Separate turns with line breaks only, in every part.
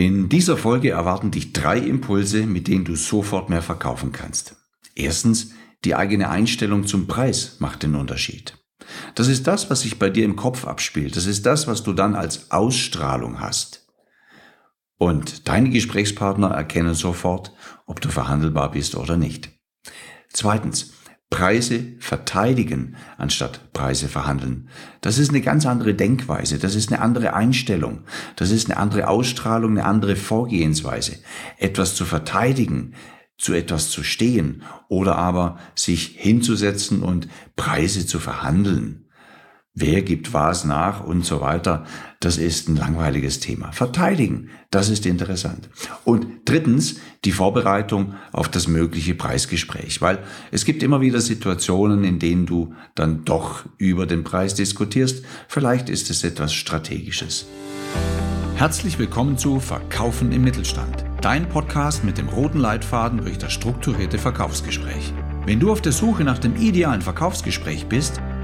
In dieser Folge erwarten dich drei Impulse, mit denen du sofort mehr verkaufen kannst. Erstens, die eigene Einstellung zum Preis macht den Unterschied. Das ist das, was sich bei dir im Kopf abspielt. Das ist das, was du dann als Ausstrahlung hast. Und deine Gesprächspartner erkennen sofort, ob du verhandelbar bist oder nicht. Zweitens, Preise verteidigen anstatt Preise verhandeln. Das ist eine ganz andere Denkweise, das ist eine andere Einstellung, das ist eine andere Ausstrahlung, eine andere Vorgehensweise. Etwas zu verteidigen, zu etwas zu stehen oder aber sich hinzusetzen und Preise zu verhandeln wer gibt was nach und so weiter. Das ist ein langweiliges Thema. Verteidigen, das ist interessant. Und drittens, die Vorbereitung auf das mögliche Preisgespräch, weil es gibt immer wieder Situationen, in denen du dann doch über den Preis diskutierst. Vielleicht ist es etwas Strategisches. Herzlich willkommen zu Verkaufen im Mittelstand, dein Podcast mit dem roten Leitfaden durch das strukturierte Verkaufsgespräch. Wenn du auf der Suche nach dem idealen Verkaufsgespräch bist,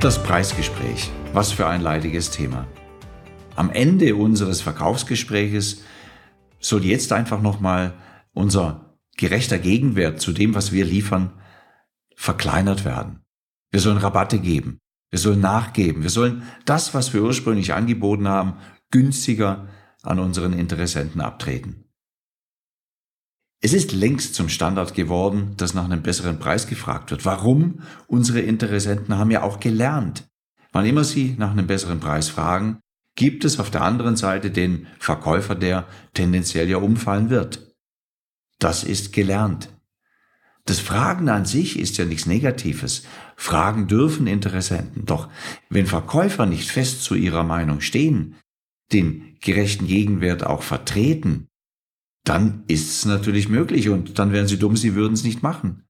Das Preisgespräch. Was für ein leidiges Thema. Am Ende unseres Verkaufsgespräches soll jetzt einfach nochmal unser gerechter Gegenwert zu dem, was wir liefern, verkleinert werden. Wir sollen Rabatte geben. Wir sollen nachgeben. Wir sollen das, was wir ursprünglich angeboten haben, günstiger an unseren Interessenten abtreten. Es ist längst zum Standard geworden, dass nach einem besseren Preis gefragt wird. Warum? Unsere Interessenten haben ja auch gelernt. Wann immer sie nach einem besseren Preis fragen, gibt es auf der anderen Seite den Verkäufer, der tendenziell ja umfallen wird. Das ist gelernt. Das Fragen an sich ist ja nichts Negatives. Fragen dürfen Interessenten. Doch wenn Verkäufer nicht fest zu ihrer Meinung stehen, den gerechten Gegenwert auch vertreten, dann ist es natürlich möglich und dann wären sie dumm, sie würden es nicht machen.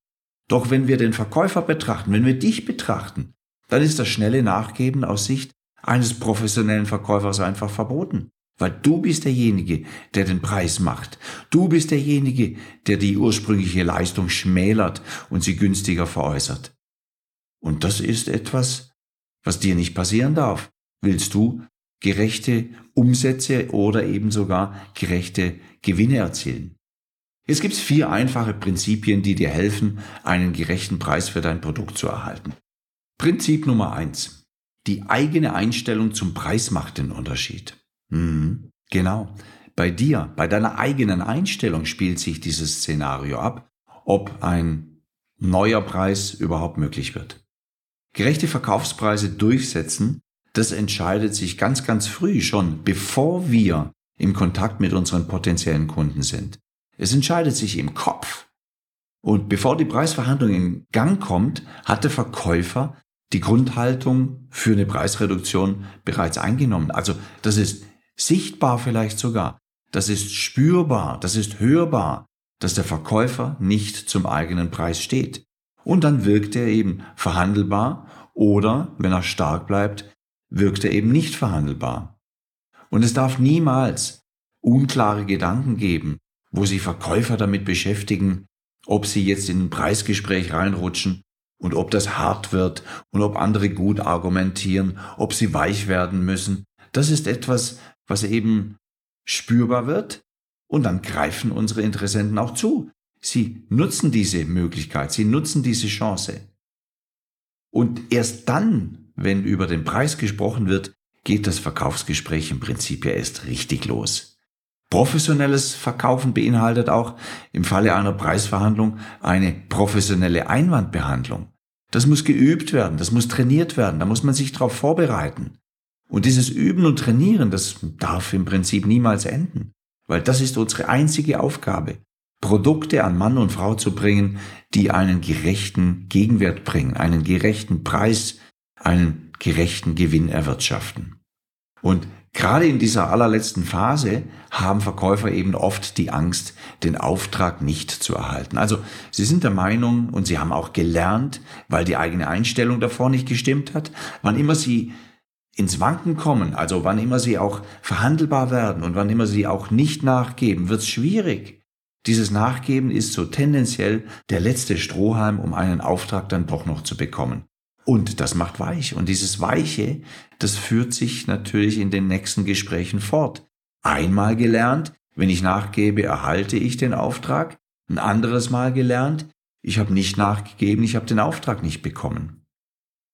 Doch wenn wir den Verkäufer betrachten, wenn wir dich betrachten, dann ist das schnelle Nachgeben aus Sicht eines professionellen Verkäufers einfach verboten. Weil du bist derjenige, der den Preis macht. Du bist derjenige, der die ursprüngliche Leistung schmälert und sie günstiger veräußert. Und das ist etwas, was dir nicht passieren darf. Willst du gerechte Umsätze oder eben sogar gerechte Gewinne erzielen. Es gibt vier einfache Prinzipien, die dir helfen, einen gerechten Preis für dein Produkt zu erhalten. Prinzip Nummer eins: Die eigene Einstellung zum Preis macht den Unterschied. Mhm, genau. Bei dir, bei deiner eigenen Einstellung spielt sich dieses Szenario ab, ob ein neuer Preis überhaupt möglich wird. Gerechte Verkaufspreise durchsetzen das entscheidet sich ganz, ganz früh schon, bevor wir im Kontakt mit unseren potenziellen Kunden sind. Es entscheidet sich im Kopf. Und bevor die Preisverhandlung in Gang kommt, hat der Verkäufer die Grundhaltung für eine Preisreduktion bereits eingenommen. Also das ist sichtbar vielleicht sogar. Das ist spürbar, das ist hörbar, dass der Verkäufer nicht zum eigenen Preis steht. Und dann wirkt er eben verhandelbar oder, wenn er stark bleibt, wirkt er eben nicht verhandelbar. Und es darf niemals unklare Gedanken geben, wo sich Verkäufer damit beschäftigen, ob sie jetzt in ein Preisgespräch reinrutschen und ob das hart wird und ob andere gut argumentieren, ob sie weich werden müssen. Das ist etwas, was eben spürbar wird und dann greifen unsere Interessenten auch zu. Sie nutzen diese Möglichkeit, sie nutzen diese Chance. Und erst dann wenn über den Preis gesprochen wird, geht das Verkaufsgespräch im Prinzip ja erst richtig los. Professionelles Verkaufen beinhaltet auch im Falle einer Preisverhandlung eine professionelle Einwandbehandlung. Das muss geübt werden, das muss trainiert werden, da muss man sich darauf vorbereiten. Und dieses Üben und Trainieren, das darf im Prinzip niemals enden, weil das ist unsere einzige Aufgabe, Produkte an Mann und Frau zu bringen, die einen gerechten Gegenwert bringen, einen gerechten Preis einen gerechten Gewinn erwirtschaften. Und gerade in dieser allerletzten Phase haben Verkäufer eben oft die Angst, den Auftrag nicht zu erhalten. Also sie sind der Meinung und sie haben auch gelernt, weil die eigene Einstellung davor nicht gestimmt hat, wann immer sie ins Wanken kommen, also wann immer sie auch verhandelbar werden und wann immer sie auch nicht nachgeben, wird es schwierig. Dieses Nachgeben ist so tendenziell der letzte Strohhalm, um einen Auftrag dann doch noch zu bekommen. Und das macht weich. Und dieses Weiche, das führt sich natürlich in den nächsten Gesprächen fort. Einmal gelernt, wenn ich nachgebe, erhalte ich den Auftrag. Ein anderes Mal gelernt, ich habe nicht nachgegeben, ich habe den Auftrag nicht bekommen.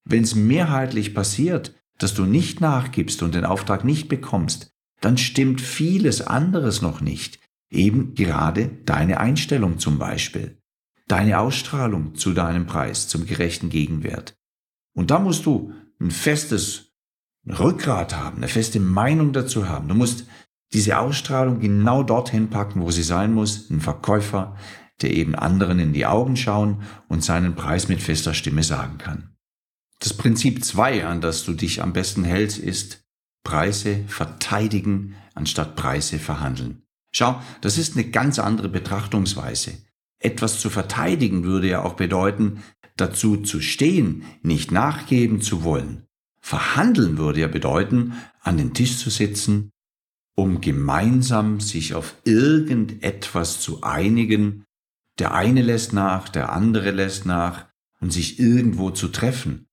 Wenn es mehrheitlich passiert, dass du nicht nachgibst und den Auftrag nicht bekommst, dann stimmt vieles anderes noch nicht. Eben gerade deine Einstellung zum Beispiel. Deine Ausstrahlung zu deinem Preis, zum gerechten Gegenwert. Und da musst du ein festes Rückgrat haben, eine feste Meinung dazu haben. Du musst diese Ausstrahlung genau dorthin packen, wo sie sein muss. Ein Verkäufer, der eben anderen in die Augen schauen und seinen Preis mit fester Stimme sagen kann. Das Prinzip zwei, an das du dich am besten hältst, ist Preise verteidigen anstatt Preise verhandeln. Schau, das ist eine ganz andere Betrachtungsweise. Etwas zu verteidigen würde ja auch bedeuten, dazu zu stehen, nicht nachgeben zu wollen. Verhandeln würde ja bedeuten, an den Tisch zu sitzen, um gemeinsam sich auf irgendetwas zu einigen. Der eine lässt nach, der andere lässt nach und sich irgendwo zu treffen.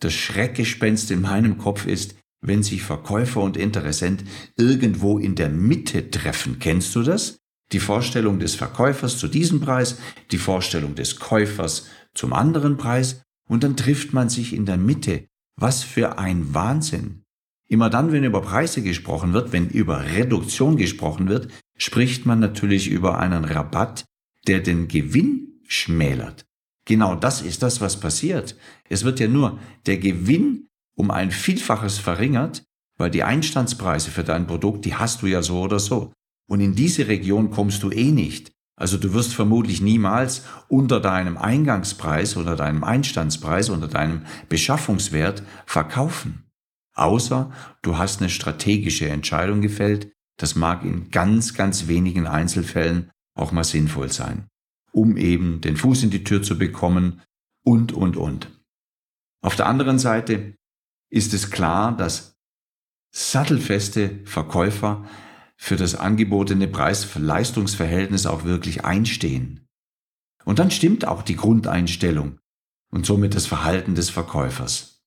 Das Schreckgespenst in meinem Kopf ist, wenn sich Verkäufer und Interessent irgendwo in der Mitte treffen. Kennst du das? Die Vorstellung des Verkäufers zu diesem Preis, die Vorstellung des Käufers zum anderen Preis und dann trifft man sich in der Mitte. Was für ein Wahnsinn. Immer dann, wenn über Preise gesprochen wird, wenn über Reduktion gesprochen wird, spricht man natürlich über einen Rabatt, der den Gewinn schmälert. Genau das ist das, was passiert. Es wird ja nur der Gewinn um ein Vielfaches verringert, weil die Einstandspreise für dein Produkt, die hast du ja so oder so. Und in diese Region kommst du eh nicht. Also du wirst vermutlich niemals unter deinem Eingangspreis oder deinem Einstandspreis oder deinem Beschaffungswert verkaufen. Außer du hast eine strategische Entscheidung gefällt. Das mag in ganz, ganz wenigen Einzelfällen auch mal sinnvoll sein um eben den Fuß in die Tür zu bekommen und, und, und. Auf der anderen Seite ist es klar, dass sattelfeste Verkäufer für das angebotene Preis-Leistungsverhältnis auch wirklich einstehen. Und dann stimmt auch die Grundeinstellung und somit das Verhalten des Verkäufers.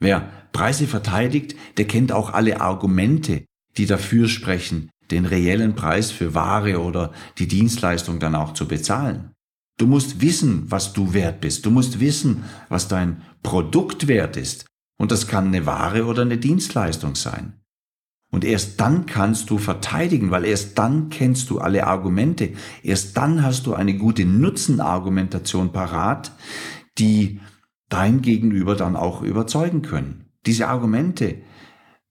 Wer Preise verteidigt, der kennt auch alle Argumente, die dafür sprechen, den reellen Preis für Ware oder die Dienstleistung dann auch zu bezahlen. Du musst wissen, was du wert bist. Du musst wissen, was dein Produkt wert ist. Und das kann eine Ware oder eine Dienstleistung sein. Und erst dann kannst du verteidigen, weil erst dann kennst du alle Argumente. Erst dann hast du eine gute Nutzenargumentation parat, die dein Gegenüber dann auch überzeugen können. Diese Argumente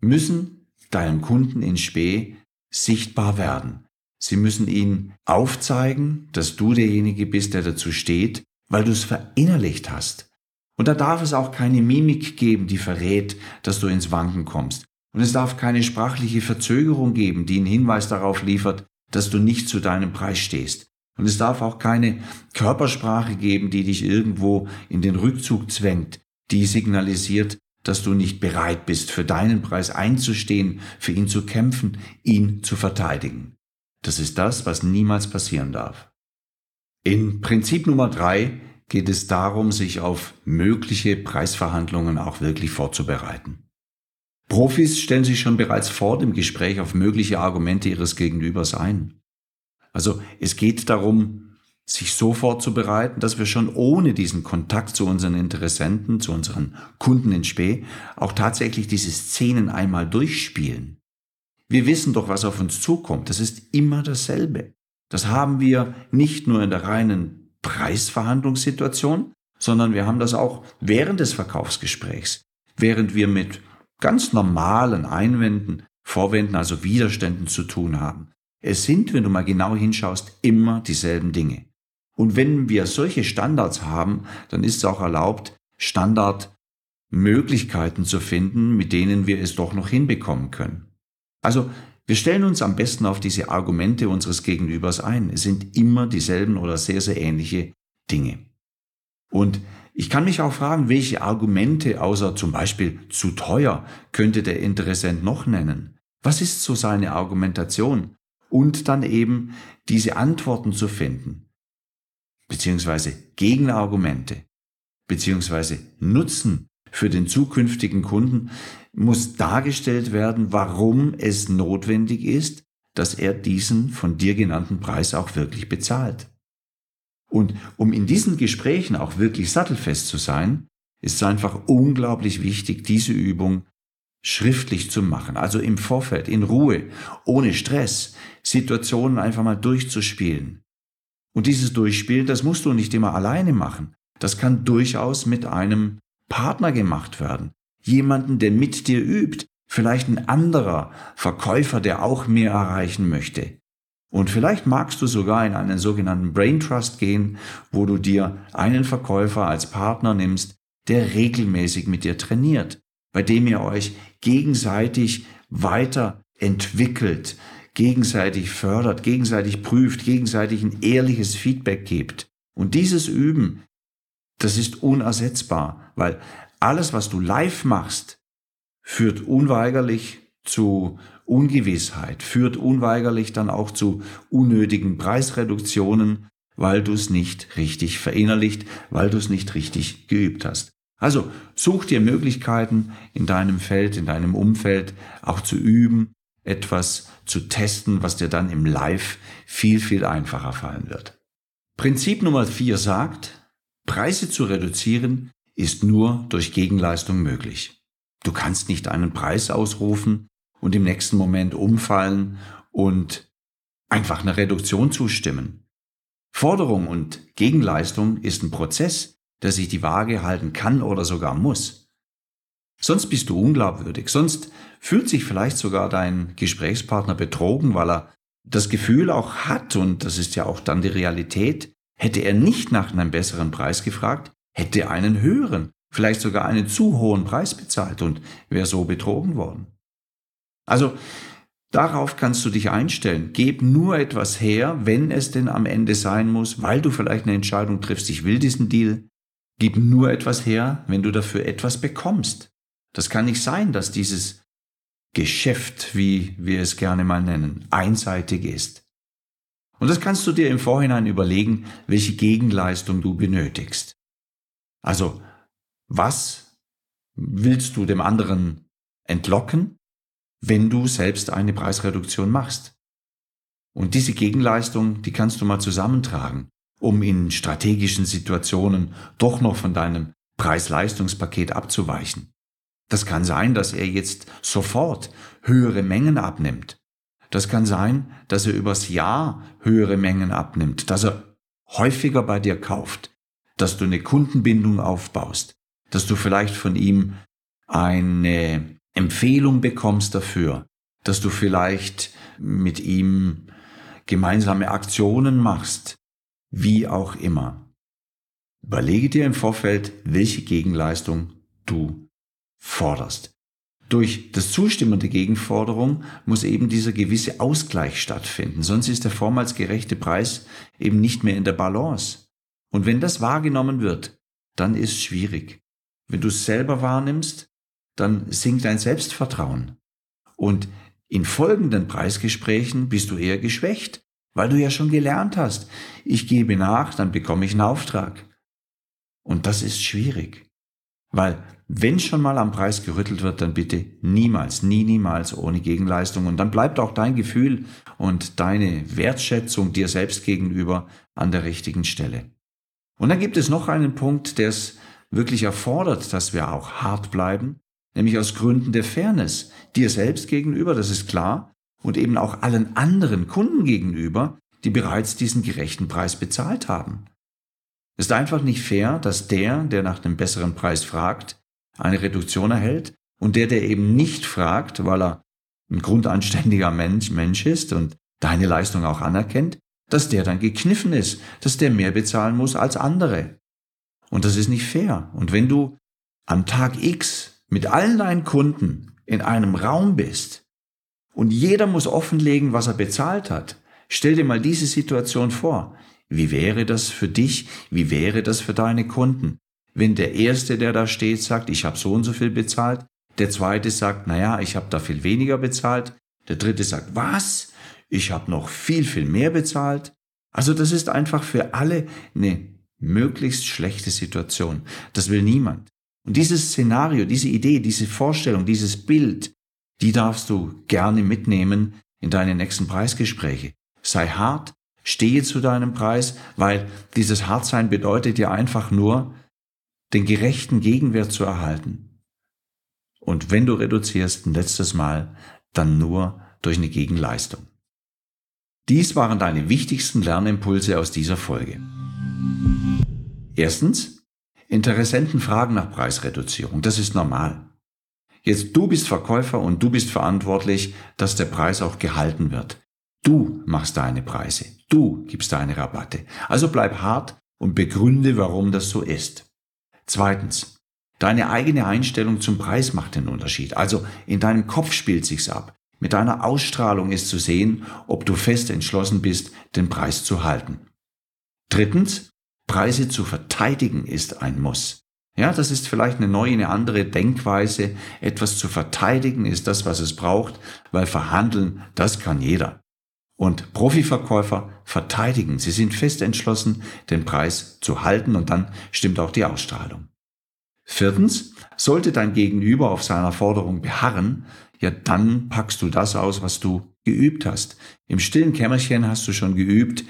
müssen deinem Kunden in Spee sichtbar werden. Sie müssen ihn aufzeigen, dass du derjenige bist, der dazu steht, weil du es verinnerlicht hast. Und da darf es auch keine Mimik geben, die verrät, dass du ins Wanken kommst. Und es darf keine sprachliche Verzögerung geben, die einen Hinweis darauf liefert, dass du nicht zu deinem Preis stehst. Und es darf auch keine Körpersprache geben, die dich irgendwo in den Rückzug zwängt, die signalisiert, dass du nicht bereit bist, für deinen Preis einzustehen, für ihn zu kämpfen, ihn zu verteidigen. Das ist das, was niemals passieren darf. In Prinzip Nummer drei geht es darum, sich auf mögliche Preisverhandlungen auch wirklich vorzubereiten. Profis stellen sich schon bereits vor dem Gespräch auf mögliche Argumente ihres Gegenübers ein. Also es geht darum, sich so vorzubereiten, dass wir schon ohne diesen Kontakt zu unseren Interessenten, zu unseren Kunden in Spee, auch tatsächlich diese Szenen einmal durchspielen. Wir wissen doch, was auf uns zukommt. Das ist immer dasselbe. Das haben wir nicht nur in der reinen Preisverhandlungssituation, sondern wir haben das auch während des Verkaufsgesprächs, während wir mit ganz normalen Einwänden, Vorwänden, also Widerständen zu tun haben. Es sind, wenn du mal genau hinschaust, immer dieselben Dinge. Und wenn wir solche Standards haben, dann ist es auch erlaubt, Standard Möglichkeiten zu finden, mit denen wir es doch noch hinbekommen können. Also wir stellen uns am besten auf diese Argumente unseres Gegenübers ein. Es sind immer dieselben oder sehr, sehr ähnliche Dinge. Und ich kann mich auch fragen, welche Argumente außer zum Beispiel zu teuer könnte der Interessent noch nennen? Was ist so seine Argumentation? Und dann eben diese Antworten zu finden, beziehungsweise Gegenargumente, beziehungsweise Nutzen für den zukünftigen Kunden muss dargestellt werden, warum es notwendig ist, dass er diesen von dir genannten Preis auch wirklich bezahlt. Und um in diesen Gesprächen auch wirklich sattelfest zu sein, ist es einfach unglaublich wichtig, diese Übung schriftlich zu machen, also im Vorfeld, in Ruhe, ohne Stress, Situationen einfach mal durchzuspielen. Und dieses Durchspielen, das musst du nicht immer alleine machen. Das kann durchaus mit einem Partner gemacht werden. Jemanden, der mit dir übt. Vielleicht ein anderer Verkäufer, der auch mehr erreichen möchte. Und vielleicht magst du sogar in einen sogenannten Brain Trust gehen, wo du dir einen Verkäufer als Partner nimmst, der regelmäßig mit dir trainiert, bei dem ihr euch gegenseitig weiterentwickelt, gegenseitig fördert, gegenseitig prüft, gegenseitig ein ehrliches Feedback gibt. Und dieses Üben, das ist unersetzbar, weil alles, was du live machst, führt unweigerlich zu Ungewissheit, führt unweigerlich dann auch zu unnötigen Preisreduktionen, weil du es nicht richtig verinnerlicht, weil du es nicht richtig geübt hast. Also such dir Möglichkeiten in deinem Feld, in deinem Umfeld auch zu üben, etwas zu testen, was dir dann im Live viel, viel einfacher fallen wird. Prinzip Nummer vier sagt, Preise zu reduzieren ist nur durch Gegenleistung möglich. Du kannst nicht einen Preis ausrufen und im nächsten Moment umfallen und einfach einer Reduktion zustimmen. Forderung und Gegenleistung ist ein Prozess, der sich die Waage halten kann oder sogar muss. Sonst bist du unglaubwürdig, sonst fühlt sich vielleicht sogar dein Gesprächspartner betrogen, weil er das Gefühl auch hat, und das ist ja auch dann die Realität, Hätte er nicht nach einem besseren Preis gefragt, hätte er einen höheren, vielleicht sogar einen zu hohen Preis bezahlt und wäre so betrogen worden. Also darauf kannst du dich einstellen. Geb nur etwas her, wenn es denn am Ende sein muss, weil du vielleicht eine Entscheidung triffst, ich will diesen Deal. Gib nur etwas her, wenn du dafür etwas bekommst. Das kann nicht sein, dass dieses Geschäft, wie wir es gerne mal nennen, einseitig ist. Und das kannst du dir im Vorhinein überlegen, welche Gegenleistung du benötigst. Also, was willst du dem anderen entlocken, wenn du selbst eine Preisreduktion machst? Und diese Gegenleistung, die kannst du mal zusammentragen, um in strategischen Situationen doch noch von deinem Preis-Leistungspaket abzuweichen. Das kann sein, dass er jetzt sofort höhere Mengen abnimmt das kann sein, dass er übers Jahr höhere Mengen abnimmt, dass er häufiger bei dir kauft, dass du eine Kundenbindung aufbaust, dass du vielleicht von ihm eine Empfehlung bekommst dafür, dass du vielleicht mit ihm gemeinsame Aktionen machst, wie auch immer. Überlege dir im Vorfeld, welche Gegenleistung du forderst. Durch das Zustimmen der Gegenforderung muss eben dieser gewisse Ausgleich stattfinden, sonst ist der vormals gerechte Preis eben nicht mehr in der Balance. Und wenn das wahrgenommen wird, dann ist es schwierig. Wenn du es selber wahrnimmst, dann sinkt dein Selbstvertrauen. Und in folgenden Preisgesprächen bist du eher geschwächt, weil du ja schon gelernt hast, ich gebe nach, dann bekomme ich einen Auftrag. Und das ist schwierig, weil wenn schon mal am Preis gerüttelt wird, dann bitte niemals, nie, niemals ohne Gegenleistung. Und dann bleibt auch dein Gefühl und deine Wertschätzung dir selbst gegenüber an der richtigen Stelle. Und dann gibt es noch einen Punkt, der es wirklich erfordert, dass wir auch hart bleiben, nämlich aus Gründen der Fairness. Dir selbst gegenüber, das ist klar, und eben auch allen anderen Kunden gegenüber, die bereits diesen gerechten Preis bezahlt haben. Es ist einfach nicht fair, dass der, der nach dem besseren Preis fragt, eine Reduktion erhält und der, der eben nicht fragt, weil er ein grundanständiger Mensch, Mensch ist und deine Leistung auch anerkennt, dass der dann gekniffen ist, dass der mehr bezahlen muss als andere. Und das ist nicht fair. Und wenn du am Tag X mit allen deinen Kunden in einem Raum bist und jeder muss offenlegen, was er bezahlt hat, stell dir mal diese Situation vor. Wie wäre das für dich? Wie wäre das für deine Kunden? Wenn der Erste, der da steht, sagt, ich habe so und so viel bezahlt, der Zweite sagt, naja, ich habe da viel weniger bezahlt, der Dritte sagt, was? Ich habe noch viel, viel mehr bezahlt. Also das ist einfach für alle eine möglichst schlechte Situation. Das will niemand. Und dieses Szenario, diese Idee, diese Vorstellung, dieses Bild, die darfst du gerne mitnehmen in deine nächsten Preisgespräche. Sei hart, stehe zu deinem Preis, weil dieses Hartsein bedeutet dir einfach nur, den gerechten Gegenwert zu erhalten. Und wenn du reduzierst ein letztes Mal, dann nur durch eine Gegenleistung. Dies waren deine wichtigsten Lernimpulse aus dieser Folge. Erstens, Interessenten fragen nach Preisreduzierung. Das ist normal. Jetzt du bist Verkäufer und du bist verantwortlich, dass der Preis auch gehalten wird. Du machst deine Preise. Du gibst deine Rabatte. Also bleib hart und begründe, warum das so ist. Zweitens, deine eigene Einstellung zum Preis macht den Unterschied. Also in deinem Kopf spielt sich's ab. Mit deiner Ausstrahlung ist zu sehen, ob du fest entschlossen bist, den Preis zu halten. Drittens, Preise zu verteidigen ist ein Muss. Ja, das ist vielleicht eine neue, eine andere Denkweise. Etwas zu verteidigen ist das, was es braucht, weil verhandeln, das kann jeder. Und Profiverkäufer verteidigen. Sie sind fest entschlossen, den Preis zu halten und dann stimmt auch die Ausstrahlung. Viertens, sollte dein Gegenüber auf seiner Forderung beharren, ja dann packst du das aus, was du geübt hast. Im stillen Kämmerchen hast du schon geübt,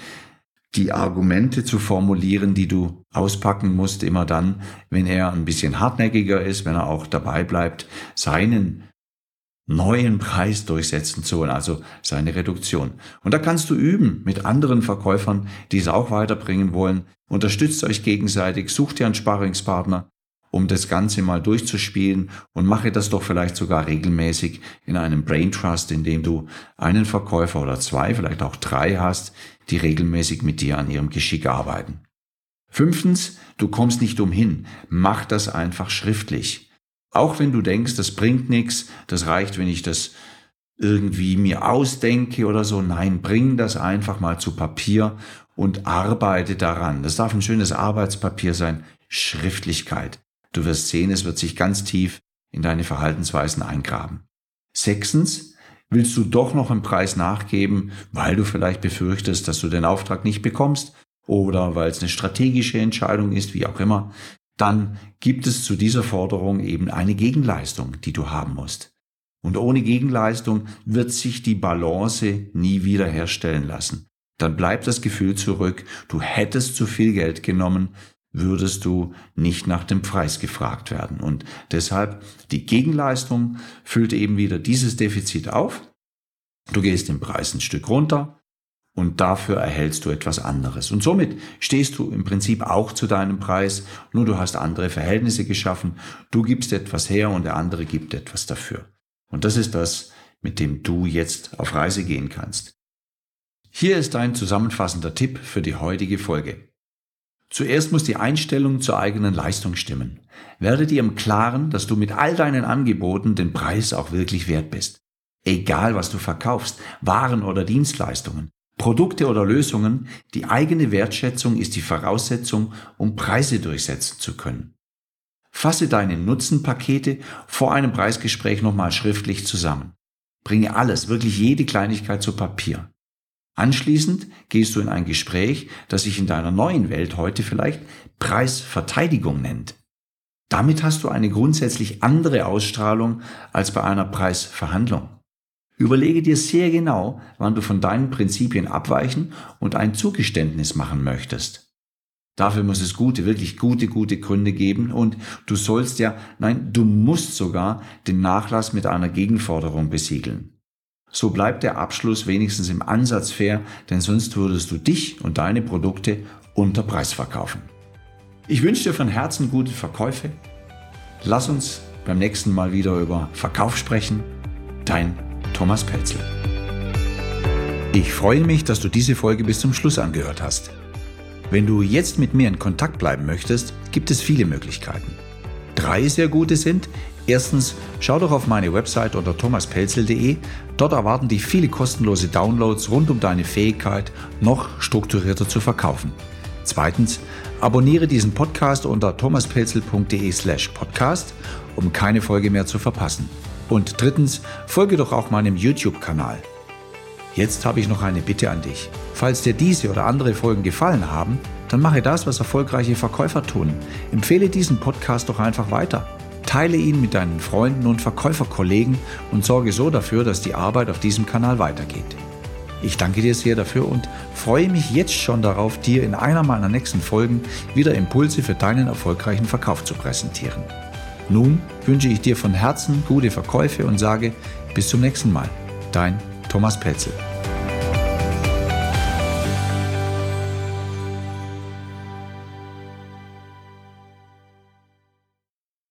die Argumente zu formulieren, die du auspacken musst, immer dann, wenn er ein bisschen hartnäckiger ist, wenn er auch dabei bleibt, seinen neuen Preis durchsetzen zu wollen, also seine Reduktion. Und da kannst du üben mit anderen Verkäufern, die es auch weiterbringen wollen. Unterstützt euch gegenseitig, sucht dir einen Sparringspartner, um das Ganze mal durchzuspielen und mache das doch vielleicht sogar regelmäßig in einem Brain Trust, in dem du einen Verkäufer oder zwei, vielleicht auch drei hast, die regelmäßig mit dir an ihrem Geschick arbeiten. Fünftens, du kommst nicht umhin. Mach das einfach schriftlich. Auch wenn du denkst, das bringt nichts, das reicht, wenn ich das irgendwie mir ausdenke oder so. Nein, bring das einfach mal zu Papier und arbeite daran. Das darf ein schönes Arbeitspapier sein. Schriftlichkeit. Du wirst sehen, es wird sich ganz tief in deine Verhaltensweisen eingraben. Sechstens, willst du doch noch einen Preis nachgeben, weil du vielleicht befürchtest, dass du den Auftrag nicht bekommst oder weil es eine strategische Entscheidung ist, wie auch immer, dann gibt es zu dieser Forderung eben eine Gegenleistung, die du haben musst. Und ohne Gegenleistung wird sich die Balance nie wieder herstellen lassen. Dann bleibt das Gefühl zurück, du hättest zu viel Geld genommen, würdest du nicht nach dem Preis gefragt werden. Und deshalb die Gegenleistung füllt eben wieder dieses Defizit auf. Du gehst den Preis ein Stück runter und dafür erhältst du etwas anderes. Und somit stehst du im Prinzip auch zu deinem Preis, nur du hast andere Verhältnisse geschaffen. Du gibst etwas her und der andere gibt etwas dafür. Und das ist das, mit dem du jetzt auf Reise gehen kannst. Hier ist ein zusammenfassender Tipp für die heutige Folge. Zuerst muss die Einstellung zur eigenen Leistung stimmen. Werde dir im Klaren, dass du mit all deinen Angeboten den Preis auch wirklich wert bist. Egal was du verkaufst, Waren oder Dienstleistungen, Produkte oder Lösungen, die eigene Wertschätzung ist die Voraussetzung, um Preise durchsetzen zu können. Fasse deine Nutzenpakete vor einem Preisgespräch nochmal schriftlich zusammen. Bringe alles, wirklich jede Kleinigkeit zu Papier. Anschließend gehst du in ein Gespräch, das sich in deiner neuen Welt heute vielleicht Preisverteidigung nennt. Damit hast du eine grundsätzlich andere Ausstrahlung als bei einer Preisverhandlung. Überlege dir sehr genau, wann du von deinen Prinzipien abweichen und ein Zugeständnis machen möchtest. Dafür muss es gute, wirklich gute, gute Gründe geben und du sollst ja, nein, du musst sogar den Nachlass mit einer Gegenforderung besiegeln. So bleibt der Abschluss wenigstens im Ansatz fair, denn sonst würdest du dich und deine Produkte unter Preis verkaufen. Ich wünsche dir von Herzen gute Verkäufe. Lass uns beim nächsten Mal wieder über Verkauf sprechen. Dein Thomas Pelzel. Ich freue mich, dass du diese Folge bis zum Schluss angehört hast. Wenn du jetzt mit mir in Kontakt bleiben möchtest, gibt es viele Möglichkeiten. drei sehr gute sind. Erstens, schau doch auf meine Website unter thomaspelzel.de. Dort erwarten dich viele kostenlose Downloads rund um deine Fähigkeit, noch strukturierter zu verkaufen. Zweitens, abonniere diesen Podcast unter thomaspelzel.de slash podcast, um keine Folge mehr zu verpassen. Und drittens, folge doch auch meinem YouTube-Kanal. Jetzt habe ich noch eine Bitte an dich. Falls dir diese oder andere Folgen gefallen haben, dann mache das, was erfolgreiche Verkäufer tun. Empfehle diesen Podcast doch einfach weiter. Teile ihn mit deinen Freunden und Verkäuferkollegen und sorge so dafür, dass die Arbeit auf diesem Kanal weitergeht. Ich danke dir sehr dafür und freue mich jetzt schon darauf, dir in einer meiner nächsten Folgen wieder Impulse für deinen erfolgreichen Verkauf zu präsentieren. Nun wünsche ich dir von Herzen gute Verkäufe und sage bis zum nächsten Mal. Dein Thomas Pelzel.